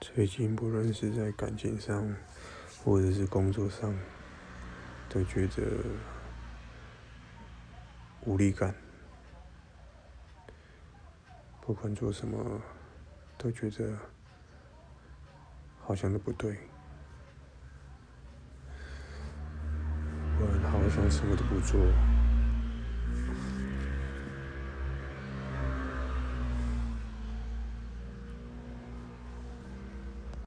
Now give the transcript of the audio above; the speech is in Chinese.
最近不论是在感情上或者是工作上，都觉得无力感。不管做什么，都觉得好像都不对。我好像什么都不做。